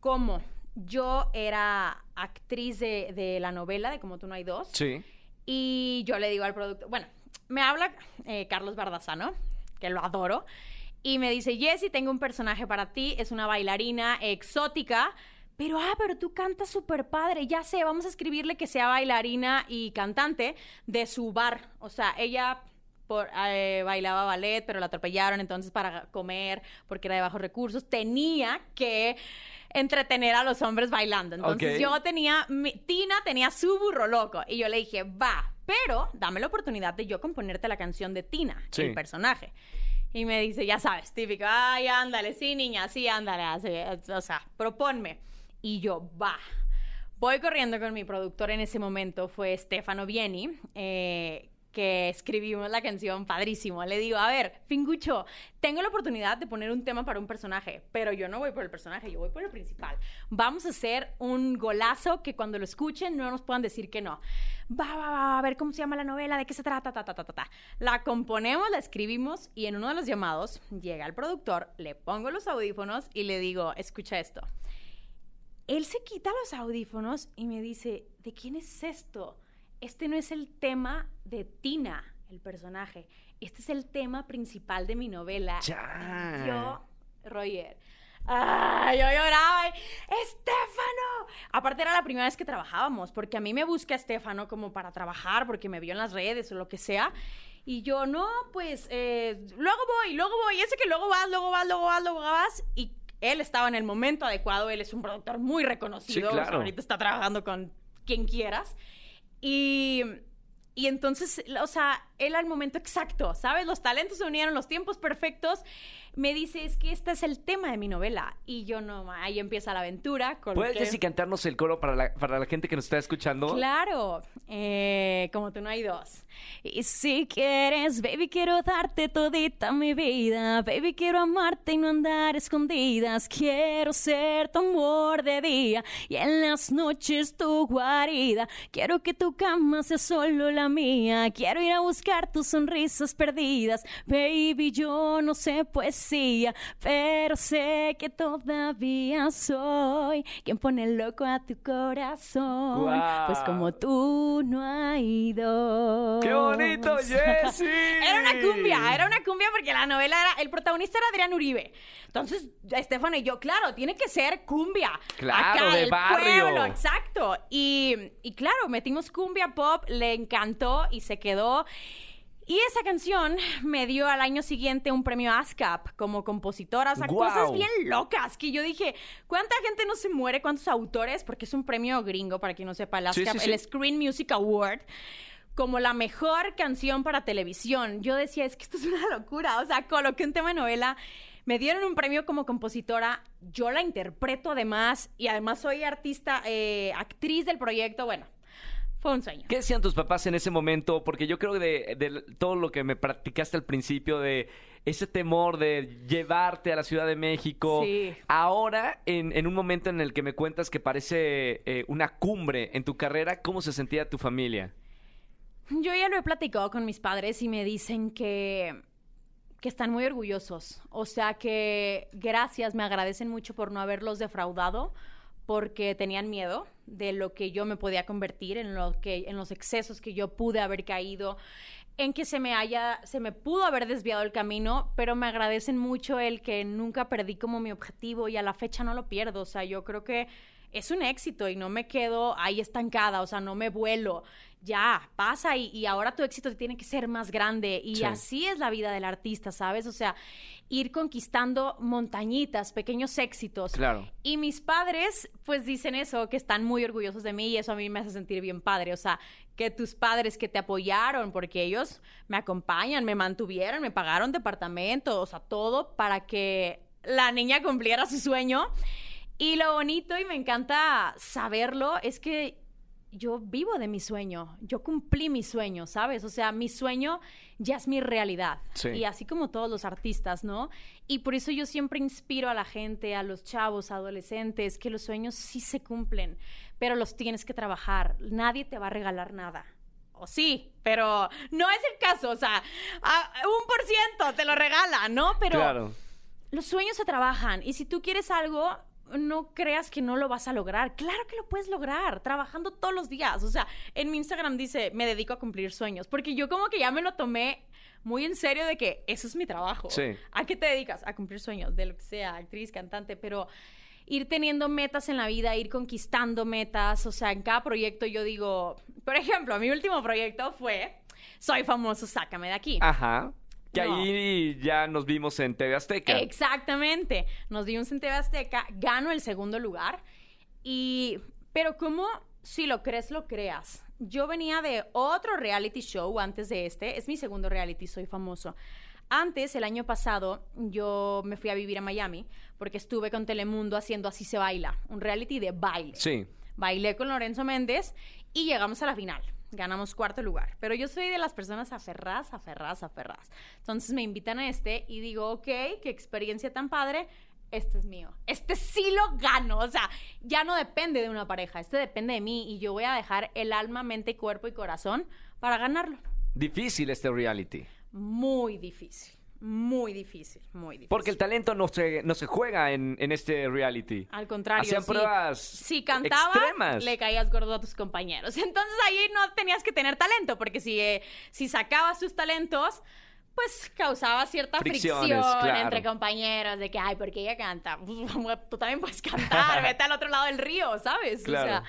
¿Cómo? Yo era actriz de, de la novela de Como tú no hay dos. Sí. Y yo le digo al productor, bueno, me habla eh, Carlos Bardazano, que lo adoro, y me dice, Jessy, tengo un personaje para ti, es una bailarina exótica, pero, ah, pero tú cantas súper padre, ya sé, vamos a escribirle que sea bailarina y cantante de su bar. O sea, ella por, eh, bailaba ballet, pero la atropellaron, entonces para comer, porque era de bajos recursos, tenía que entretener a los hombres bailando. Entonces yo tenía, Tina tenía su burro loco y yo le dije, va, pero dame la oportunidad de yo componerte la canción de Tina, el personaje. Y me dice, ya sabes, típico, ay, ándale, sí, niña, sí, ándale, o sea, proponme. Y yo, va. Voy corriendo con mi productor en ese momento, fue Stefano Vieni, eh, que escribimos la canción padrísimo. Le digo, a ver, Fingucho, tengo la oportunidad de poner un tema para un personaje, pero yo no voy por el personaje, yo voy por el principal. Vamos a hacer un golazo que cuando lo escuchen no nos puedan decir que no. Va, va, va, a ver cómo se llama la novela, de qué se trata, ta, ta, ta, ta. La componemos, la escribimos y en uno de los llamados llega el productor, le pongo los audífonos y le digo, escucha esto. Él se quita los audífonos y me dice, ¿de quién es esto? este no es el tema de Tina, el personaje. Este es el tema principal de mi novela. Ya. Yo, Roger. ¡Ay, yo lloraba! ¡Estefano! Aparte era la primera vez que trabajábamos, porque a mí me busca Estefano como para trabajar, porque me vio en las redes o lo que sea. Y yo, no, pues, eh, luego voy, luego voy. Ese que luego vas, luego vas, luego vas, luego vas. Y él estaba en el momento adecuado. Él es un productor muy reconocido. Sí, claro. ahorita está trabajando con quien quieras. Y, y entonces, o sea, él al momento exacto, ¿sabes? Los talentos se unieron, los tiempos perfectos me dice, es que este es el tema de mi novela. Y yo no, ahí empieza la aventura. ¿Puedes decir cantarnos el coro para la, para la gente que nos está escuchando? Claro, eh, como tú no hay dos. Y si quieres, baby, quiero darte todita mi vida. Baby, quiero amarte y no andar escondidas. Quiero ser tu amor de día y en las noches tu guarida. Quiero que tu cama sea solo la mía. Quiero ir a buscar tus sonrisas perdidas. Baby, yo no sé, pues pero sé que todavía soy quien pone loco a tu corazón. Pues como tú no hay dos. ¡Qué bonito, Jessie! era una cumbia, era una cumbia porque la novela era, el protagonista era Adrián Uribe. Entonces, Estefano y yo, claro, tiene que ser cumbia. Claro, Acá, de el barrio. Pueblo, exacto. Y, y claro, metimos cumbia pop, le encantó y se quedó. Y esa canción me dio al año siguiente un premio ASCAP como compositora. O sea, cosas bien locas que yo dije, ¿cuánta gente no se muere? ¿Cuántos autores? Porque es un premio gringo, para quien no sepa, el ASCAP, el Screen Music Award como la mejor canción para televisión. Yo decía, es que esto es una locura. O sea, coloqué un tema de novela, me dieron un premio como compositora, yo la interpreto además, y además soy artista, eh, actriz del proyecto. Bueno, fue un sueño. ¿Qué decían tus papás en ese momento? Porque yo creo que de, todo lo que me practicaste al principio, de ese temor de llevarte a la Ciudad de México, ahora en, un momento en el que me cuentas que parece eh, una cumbre en tu carrera, ¿cómo se sentía tu familia? Yo ya lo he platicado con mis padres y me dicen que que están muy orgullosos. O sea que gracias, me agradecen mucho por no haberlos defraudado, porque tenían miedo de lo que yo me podía convertir, en lo que, en los excesos que yo pude haber caído, en que se me haya, se me pudo haber desviado el camino, pero me agradecen mucho el que nunca perdí como mi objetivo y a la fecha no lo pierdo. O sea, yo creo que es un éxito y no me quedo ahí estancada, o sea, no me vuelo. Ya, pasa y, ahora tu éxito tiene que ser más grande. Y así es la vida del artista, ¿sabes? O sea, ir conquistando montañitas, pequeños éxitos. Claro. Y mis padres, pues dicen eso, que están muy orgullosos de mí y eso a mí me hace sentir bien padre. O sea, que tus padres que te apoyaron, porque ellos me acompañan, me mantuvieron, me pagaron departamento, o sea, todo para que la niña cumpliera su sueño. Y lo bonito y me encanta saberlo es que yo vivo de mi sueño, yo cumplí mi sueño, ¿sabes? O sea, mi sueño ya es mi realidad. Y así como todos los artistas, ¿no? Y por eso yo siempre inspiro a la gente, a los chavos, adolescentes, que los sueños sí se cumplen, pero los tienes que trabajar. Nadie te va a regalar nada. O sí, pero no es el caso, o sea, un por ciento te lo regala, ¿no? Pero los sueños se trabajan y si tú quieres algo, no creas que no lo vas a lograr. Claro que lo puedes lograr, trabajando todos los días. O sea, en mi Instagram dice, me dedico a cumplir sueños, porque yo como que ya me lo tomé muy en serio de que eso es mi trabajo. Sí. ¿A qué te dedicas? A cumplir sueños, de lo que sea, actriz, cantante, pero... ir teniendo metas en la vida, ir conquistando metas. O sea, en cada proyecto yo digo, por ejemplo, mi último proyecto fue Soy famoso, sácame de aquí. Ajá. Que No. ahí ya nos vimos en TV Azteca. Exactamente. Nos vimos en TV Azteca, gano el segundo lugar. Y, pero como si lo crees, lo creas. Yo venía de otro reality show antes de este. Es mi segundo reality, soy famoso. Antes, el año pasado, yo me fui a vivir a Miami porque estuve con Telemundo haciendo Así se baila, un reality de baile. Sí. Bailé con Lorenzo Méndez y llegamos a la final. Ganamos cuarto lugar. Pero yo soy de las personas aferradas, aferradas, aferradas. Entonces me invitan a este y digo, ok, qué experiencia tan padre. Este es mío. Este sí lo gano. O sea, ya no depende de una pareja. Este depende de mí y yo voy a dejar el alma, mente, cuerpo y corazón para ganarlo. Difícil este reality. Muy difícil. Muy difícil. Muy difícil. Porque el talento no se, no se juega en, en este reality. Al contrario, Hacían sí. pruebas Si cantaba, extremas. le caías gordo a tus compañeros. Entonces ahí no tenías que tener talento, porque si, eh, si sacabas tus talentos, pues causaba cierta Fricciones, fricción claro. entre compañeros de que, ay, porque ella canta. Tú también puedes cantar, vete al otro lado del río, ¿sabes? Claro. O sea,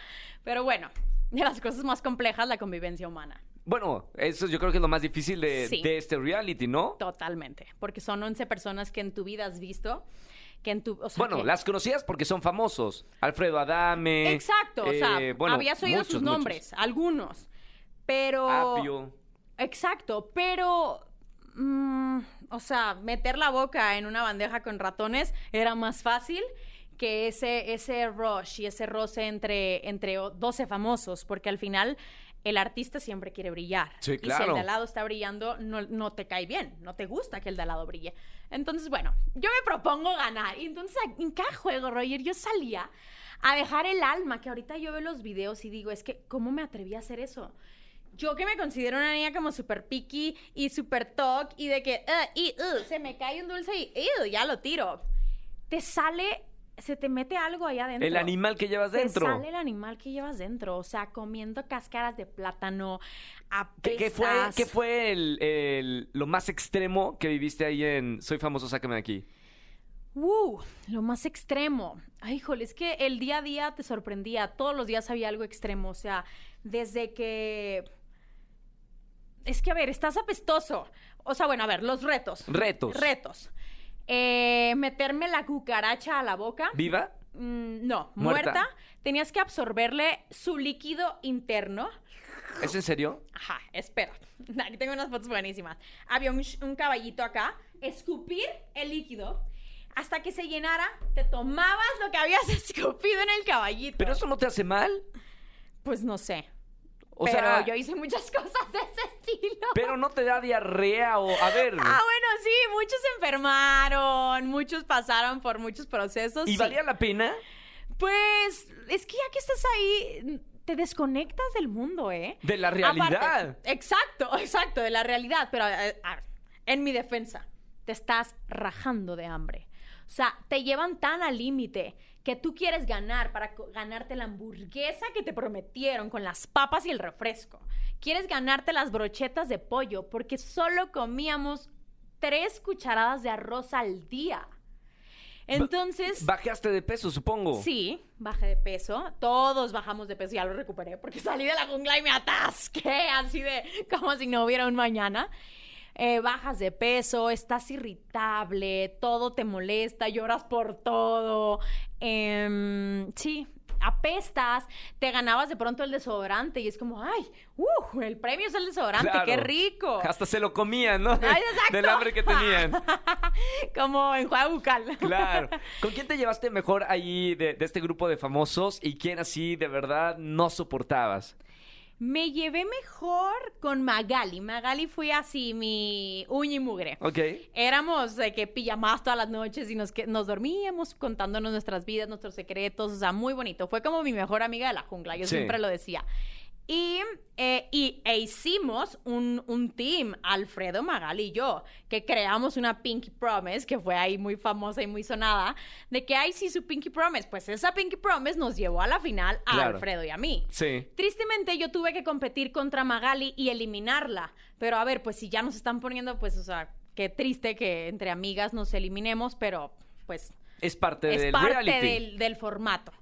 pero bueno, de las cosas más complejas, la convivencia humana. Bueno, eso yo creo que es lo más difícil de, Sí. de este reality, ¿no? Totalmente. Porque son 11 personas que en tu vida has visto, que en tu... O sea, Bueno, que- las conocías porque son famosos. Alfredo Adame. Exacto, o sea, eh, bueno, habías oído muchos, sus muchos. nombres, algunos. Pero... Apio. Exacto, pero... mm, o sea, meter la boca en una bandeja con ratones era más fácil que ese, ese rush y ese roce entre, entre o- 12 famosos, porque al final el artista siempre quiere brillar. Sí, Y si el claro. de al lado está brillando, no, no te cae bien, no te gusta que el de al lado brille. Entonces, bueno, yo me propongo ganar. Y entonces, en cada juego, Roger, yo salía a dejar el alma, que ahorita yo veo los videos y digo, es que, ¿cómo me atreví a hacer eso? Yo que me considero una niña como súper picky y súper talk y de que, "Ah, y, uh, se me cae un dulce y, "Ew", ya lo tiro. Te sale, se te mete algo allá adentro. El animal que llevas Te dentro. sale el animal que llevas dentro, o sea, comiendo cáscaras de plátano, ¿Qué, qué fue, qué fue el, el- lo más extremo que viviste ahí en Soy famoso, sácame de aquí? Uh, lo más extremo. Ay, híjole, es que el día a día te sorprendía. Todos los días había algo extremo. O sea, desde que. Es que, a ver, estás apestoso. O sea, bueno, a ver, los retos. Retos. Retos. Eh, meterme la cucaracha a la boca. ¿Viva? Mm, no, Muerta. muerta. Tenías que absorberle su líquido interno. ¿Es en serio? Ajá, espera. Aquí tengo unas fotos buenísimas. Había un caballito acá, escupir el líquido hasta que se llenara, te tomabas lo que habías escupido en el caballito. ¿Pero eso no te hace mal? Pues no sé. O pero sea, yo hice muchas cosas de ese estilo. pero no te da diarrea o... A ver... Ah, bueno, sí, muchos se enfermaron, muchos pasaron por muchos procesos. ¿Y sí. valía la pena? Pues es que ya que estás ahí, te desconectas del mundo, ¿eh? De la realidad. Aparte, exacto, exacto, de la realidad. Pero eh, a ver, en mi defensa, te estás rajando de hambre. O sea, te llevan tan al límite que tú quieres ganar para ganarte la hamburguesa que te prometieron con las papas y el refresco. Quieres ganarte las brochetas de pollo porque solo comíamos tres cucharadas de arroz al día. Entonces... Bajaste de peso, supongo. Sí, bajé de peso. Todos bajamos de peso, ya lo recuperé, porque salí de la jungla y me atasqué, así de como si no hubiera un mañana. Eh, bajas de peso, estás irritable, todo te molesta, lloras por todo. Em, sí, apestas, te ganabas de pronto el desodorante y es como, ay, uh, el premio es el desodorante, Claro. qué rico. Hasta se lo comían, ¿no? Ay, exacto. Del hambre que tenían. como en juego bucal. Claro. ¿Con quién te llevaste mejor ahí de, de este grupo de famosos y quién así de verdad no soportabas? Me llevé mejor con Magali. Magali fue así mi uña y mugre. Ok. Éramos de que pijamadas todas las noches y nos, que, nos dormíamos contándonos nuestras vidas, nuestros secretos, o sea, muy bonito. Fue como mi mejor amiga de la jungla, yo Sí. siempre lo decía. Y, eh, y e hicimos un, un team, Alfredo, Magali y yo, que creamos una Pinky Promise, que fue ahí muy famosa y muy sonada, de que ahí sí su Pinky Promise. Pues esa Pinky Promise nos llevó a la final a Claro. Alfredo y a mí. Sí. Tristemente yo tuve que competir contra Magali y eliminarla. Pero a ver, pues si ya nos están poniendo, pues, o sea, qué triste que entre amigas nos eliminemos, pero pues Es parte es del parte reality. del, del formato.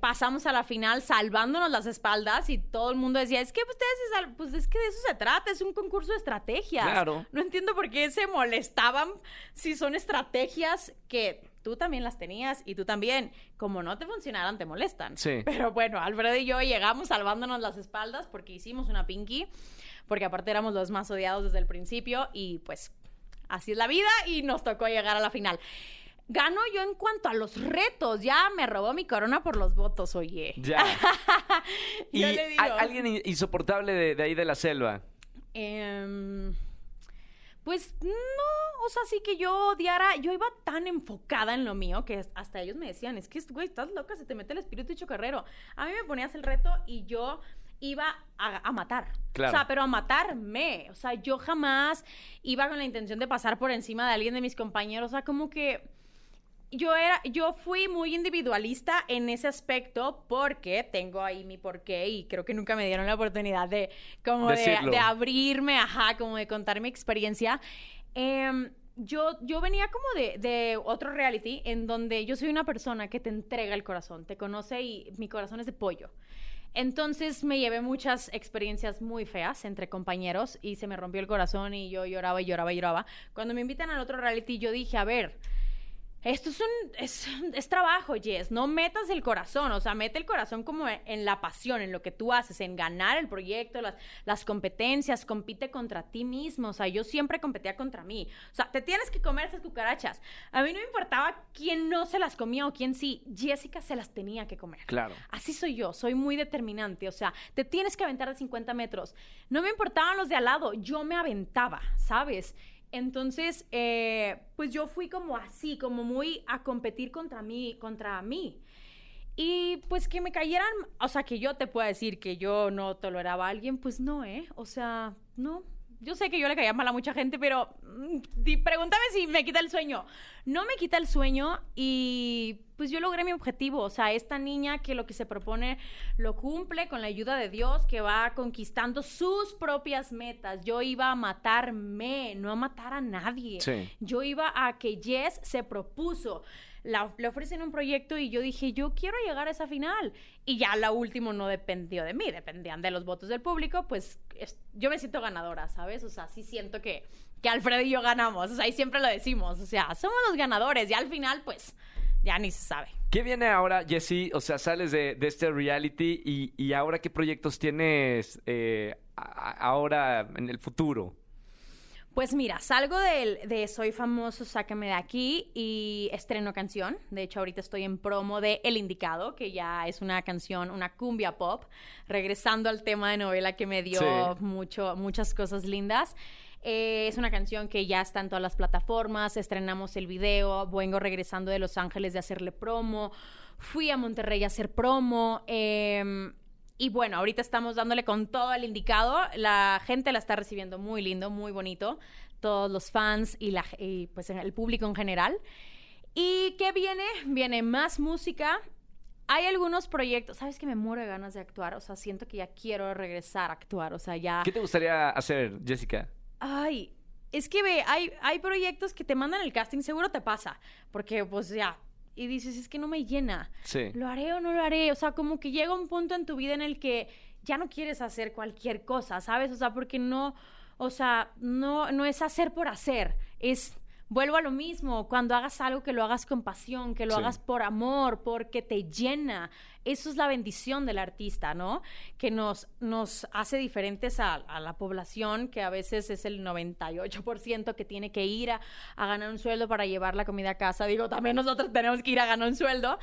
Pasamos a la final salvándonos las espaldas y todo el mundo decía, es que ustedes, pues es que de eso se trata, es un concurso de estrategias. Claro. No entiendo por qué se molestaban si son estrategias que tú también las tenías y tú también. Como no te funcionaran, te molestan. Sí. Pero bueno, Alfredo y yo llegamos salvándonos las espaldas porque hicimos una pinky, porque aparte éramos los más odiados desde el principio y pues así es la vida y nos tocó llegar a la final. Gano yo en cuanto a los retos, ya me robó mi corona por los votos, oye. Ya. y Yo le digo. alguien in- insoportable de, de ahí de la selva. Em, pues no, o sea, sí que yo odiara, yo iba tan enfocada en lo mío que hasta ellos me decían, es que, güey, estás loca, se te mete el espíritu chocarrero. A mí me ponías el reto y yo iba a, a matar. Claro. O sea, pero a matarme. O sea, yo jamás iba con la intención de pasar por encima de alguien de mis compañeros. O sea, como que yo era, yo fui muy individualista en ese aspecto porque tengo ahí mi porqué y creo que nunca me dieron la oportunidad de como de, abrirme, ajá, como de contar mi experiencia. Em, yo, yo venía como de, de otro reality en donde yo soy una persona que te entrega el corazón, te conoce y mi corazón es de pollo. Entonces me llevé muchas experiencias muy feas entre compañeros y se me rompió el corazón y yo lloraba y lloraba y lloraba. Cuando me invitan al otro reality yo dije, a ver, esto es un es, es trabajo, Jess. No metas el corazón, o sea, mete el corazón como en la pasión, en lo que tú haces, en ganar el proyecto, las, las competencias, compite contra ti mismo. O sea, yo siempre competía contra mí. O sea, te tienes que comer esas cucarachas. A mí no me importaba quién no se las comía o quién sí. Jessica se las tenía que comer. Claro. Así soy yo, soy muy determinante, o sea, te tienes que aventar de 50 metros. No me importaban los de al lado, yo me aventaba, ¿sabes? Entonces, eh, pues yo fui como así, como muy a competir contra mí, contra mí. Y pues que me cayeran, o sea, que yo te pueda decir que yo no toleraba a alguien, pues no, ¿eh? O sea, no. Yo sé que yo le caía mal a mucha gente, pero mm, di- pregúntame si me quita el sueño. No me quita el sueño y pues yo logré mi objetivo. O sea, esta niña que lo que se propone lo cumple con la ayuda de Dios, que va conquistando sus propias metas. Yo iba a matarme, no a matar a nadie. Sí. Yo iba a que Jess se propuso. La, le ofrecen un proyecto y yo dije, yo quiero llegar a esa final. Y ya la última no dependió de mí, dependían de los votos del público, pues es- yo me siento ganadora, ¿sabes? O sea, sí siento que, que Alfredo y yo ganamos, o sea, y siempre lo decimos, o sea, somos los ganadores y al final, pues, ya ni se sabe. ¿Qué viene ahora, Jessy? O sea, sales de, de este reality y, y ahora qué proyectos tienes eh, ahora en el futuro. Pues mira, salgo del- de Soy Famoso, Sácame de aquí y estreno canción. De hecho, ahorita estoy en promo de El Indicado, que ya es una canción, una cumbia pop, regresando al tema de novela que me dio Sí. mucho, muchas cosas lindas. Eh, es una canción que ya está en todas las plataformas, estrenamos el video, vengo regresando de Los Ángeles de hacerle promo, fui a Monterrey a hacer promo. em, y bueno, ahorita estamos dándole con todo el indicado. La gente la está recibiendo muy lindo, muy bonito. Todos los fans y, la, y pues el público en general. ¿Y qué viene? Viene más música. Hay algunos proyectos, ¿sabes que me muero de ganas de actuar? O sea, siento que ya quiero regresar a actuar, o sea, ya... ¿Qué te gustaría hacer, Jessica? Ay, es que ve, hay, hay proyectos que te mandan el casting, seguro te pasa, porque pues ya, y dices, es que no me llena. Sí. ¿Lo haré o no lo haré? O sea, como que llega un punto en tu vida en el que ya no quieres hacer cualquier cosa, ¿sabes? O sea, porque no, o sea, no, no es hacer por hacer, es... Vuelvo a lo mismo, cuando hagas algo que lo hagas con pasión, que lo Sí. hagas por amor, porque te llena. Eso es la bendición del artista, ¿no? Que nos, nos hace diferentes a, a la población, que a veces es el 98% que tiene que ir a, a ganar un sueldo para llevar la comida a casa. Digo, también nosotros tenemos que ir a ganar un sueldo,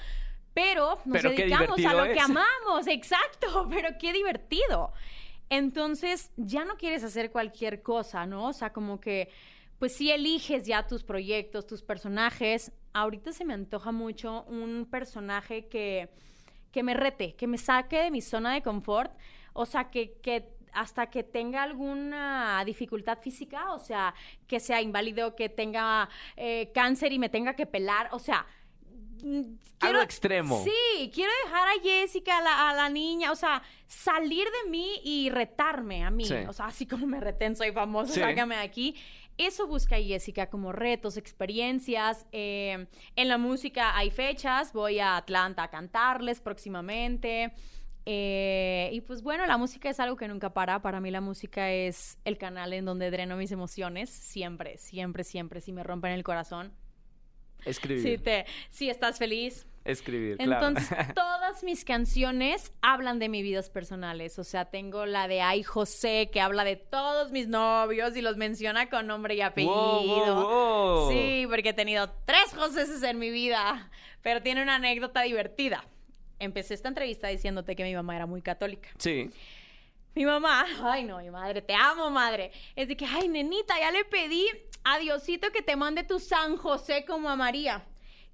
pero nos Pero dedicamos a lo que amamos, exacto, pero qué divertido. Entonces, ya no quieres hacer cualquier cosa, ¿no? O sea, como que, pues sí eliges ya tus proyectos, tus personajes. Ahorita se me antoja mucho un personaje que, que me rete, que me saque de mi zona de confort, o sea, que, que hasta que tenga alguna dificultad física, o sea, que sea inválido, que tenga eh, cáncer y me tenga que pelar, o sea... mm, Algo extremo. Sí, quiero dejar a Jessica, a la, a la niña, o sea, salir de mí y retarme a mí. Sí. O sea, así como me reten, soy famoso, Sí. sácame de aquí. Eso busca Jessica como retos, experiencias. Eh, en la música hay fechas, voy a Atlanta a cantarles próximamente. Eh, y pues bueno, la música es algo que nunca para. Para mí la música es el canal en donde dreno mis emociones. Siempre, siempre, siempre. Si me rompen el corazón. Escribir. Si, te, si estás feliz. Escribir, claro. Entonces, todas mis canciones hablan de mis vidas personales. O sea, tengo la de Ay José, que habla de todos mis novios y los menciona con nombre y apellido. Sí, porque he tenido tres Joséses en mi vida. Pero tiene una anécdota divertida empecé esta entrevista diciéndote que mi mamá era muy católica. Sí. Mi mamá, ay no, mi madre, te amo, madre. Es de que, ay, nenita, ya le pedí a Diosito que te mande tu San José como a María.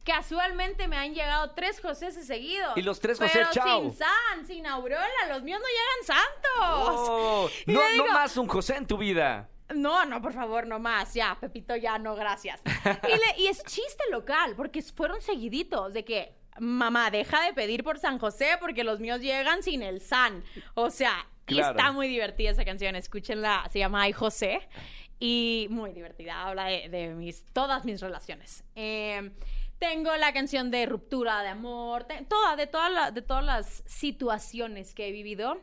Casualmente me han llegado tres José seguidos. Y los tres José, chao. Sin San, sin Aurora, los míos no llegan santos. Oh, no, no más un José en tu vida. No, no, por favor, no más. Ya, Pepito, ya no, gracias. y, y es chiste local, porque fueron seguiditos de que mamá, deja de pedir por San José porque los míos llegan sin el San. O sea, y está muy divertida esa canción, escúchenla, se llama Ay José y muy divertida, habla de, mis, todas mis relaciones. Em, tengo la canción de ruptura, de amor, toda, de, toda de todas las situaciones que he vivido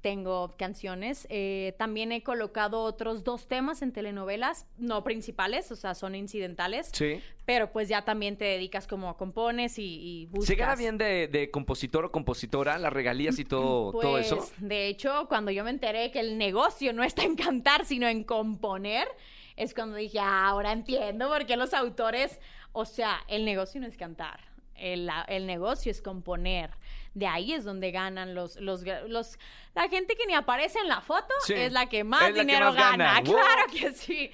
tengo canciones. Eh, también he colocado otros dos temas en telenovelas, no principales, o sea, son incidentales. Sí. Pero pues ya también te dedicas como a compones y, buscas. ¿Se gana bien de, compositor o compositora, las regalías y todo, todo eso? Pues, de hecho, cuando yo me enteré que el negocio no está en cantar, sino en componer, es cuando dije, ah, ahora entiendo por qué los autores, o sea, el negocio no es cantar. El, el negocio es componer de ahí es donde ganan los, los, los la gente que ni aparece en la foto es la que más dinero gana. Claro que sí.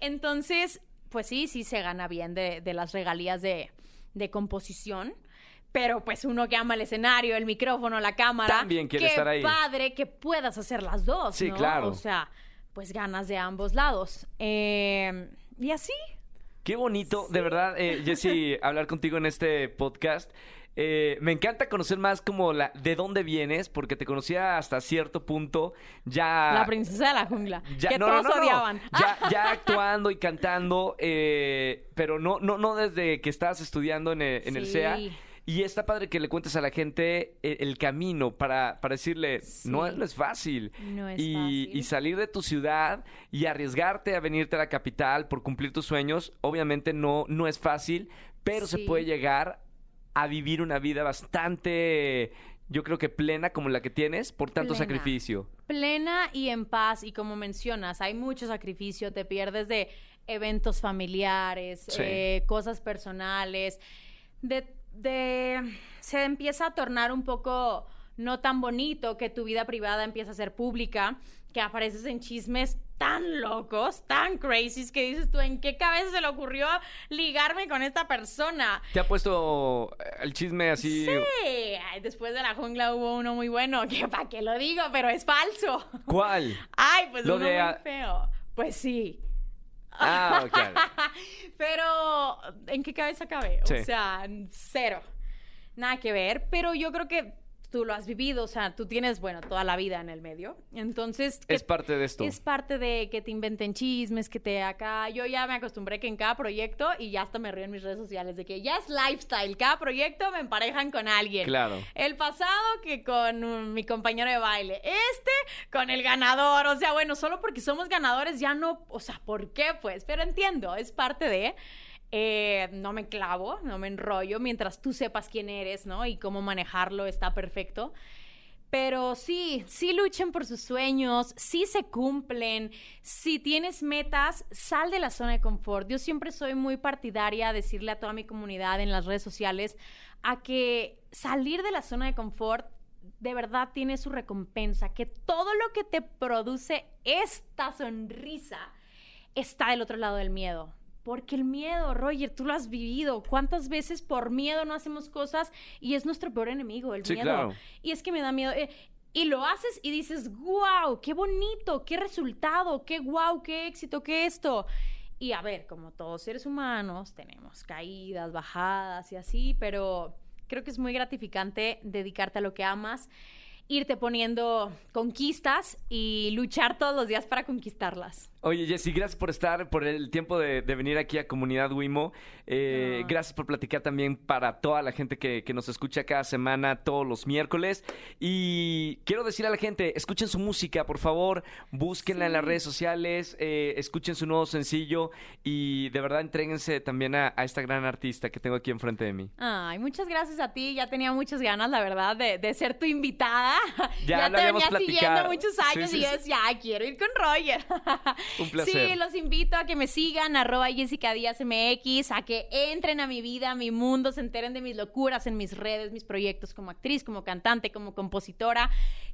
Entonces, pues sí, sí se gana bien de, las regalías de, composición pero pues uno que ama el escenario, el micrófono, la cámara. También quiere estar ahí. padre que puedas hacer las dos. Sí, claro. O sea, pues ganas de ambos lados. Eh, y así. Qué bonito, de verdad, eh, Jessy, hablar contigo en este podcast. Eh, me encanta conocer más como la de dónde vienes, porque te conocía hasta cierto punto ya... La princesa de la jungla, que todos odiaban. Ya, actuando y cantando, eh, pero no, no, no desde que estabas estudiando en el, en CEA. Y está padre que le cuentes a la gente el, camino para, para decirle, no, es fácil. No es y, fácil. Y salir de tu ciudad y arriesgarte a venirte a la capital por cumplir tus sueños, obviamente no, no es fácil, pero se puede llegar a vivir una vida bastante, yo creo que plena como la que tienes por tanto sacrificio. Plena y en paz y como mencionas, hay mucho sacrificio, te pierdes de eventos familiares, eh, cosas personales, de, de, se empieza a tornar un poco no tan bonito que tu vida privada empieza a ser pública, que apareces en chismes tan locos, tan crazy, que dices tú, ¿en qué cabeza se le ocurrió ligarme con esta persona? ¿Te ha puesto eh, el chisme así? Sí, después de la jungla hubo uno muy bueno, que para qué lo digo, pero es falso. ¿Cuál? Ay, pues uno muy feo. Pues sí. Ah, ok. pero, ¿en qué cabeza cabe? O sea, cero. Nada que ver, pero yo creo que tú lo has vivido, o sea, tú tienes, bueno, toda la vida en el medio. Entonces... Es parte de esto. Es parte de que te inventen chismes, que te acá... Yo ya me acostumbré que en cada proyecto, y ya hasta me río en mis redes sociales, de que ya es lifestyle, cada proyecto me emparejan con alguien. Claro. El pasado que con mi compañero de baile, este con el ganador, o sea, bueno, solo porque somos ganadores ya no, o sea, ¿por qué pues? Pero entiendo, es parte de... Eh, no me clavo, no me enrollo, mientras tú sepas quién eres, ¿no? Y cómo manejarlo está perfecto. Pero sí, sí luchen por sus sueños, sí se cumplen. Si tienes metas, sal de la zona de confort. Yo siempre soy muy partidaria a decirle a toda mi comunidad en las redes sociales a que salir de la zona de confort de verdad tiene su recompensa, que todo lo que te produce esta sonrisa está del otro lado del miedo. Porque el miedo, Roger, tú lo has vivido. ¿Cuántas veces por miedo no hacemos cosas y es nuestro peor enemigo, el miedo? Y es que me da miedo. Eh, y lo haces y dices, wow, qué bonito, qué resultado, qué wow, qué éxito, qué esto. Y a ver, como todos seres humanos, tenemos caídas, bajadas y así, pero creo que es muy gratificante dedicarte a lo que amas irte poniendo conquistas y luchar todos los días para conquistarlas. Oye, Jessy, gracias por estar, por el tiempo de, venir aquí a Comunidad Wimo. Eh, gracias por platicar también para toda la gente que, nos escucha cada semana, todos los miércoles. Y quiero decir a la gente, escuchen su música, por favor, búsquenla en las redes sociales, eh, escuchen su nuevo sencillo y de verdad entréguense también a, esta gran artista que tengo aquí enfrente de mí. Ay, muchas gracias a ti. Ya tenía muchas ganas, la verdad, de, ser tu invitada. Ya, te venía siguiendo muchos años y yo decía, quiero ir con Roger. Un placer. Sí, los invito a que me sigan, arroba Jessica Díaz MX, a que entren a mi vida, a mi mundo, se enteren de mis locuras en mis redes, mis proyectos como actriz, como cantante, como compositora.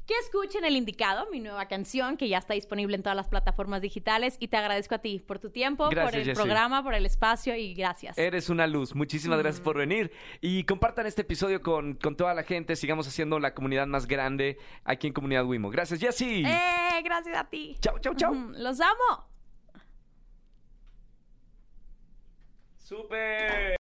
Que escuchen el indicado, mi nueva canción, que ya está disponible en todas las plataformas digitales. Y te agradezco a ti por tu tiempo, por el programa, por el espacio y gracias. Eres una luz. Muchísimas gracias por venir. Y compartan este episodio con, con toda la gente. Sigamos haciendo la comunidad más grande aquí en Comunidad Wimo. Gracias, Jessy. Eh, gracias a ti. Chao, chao, chao. Los amo. Super.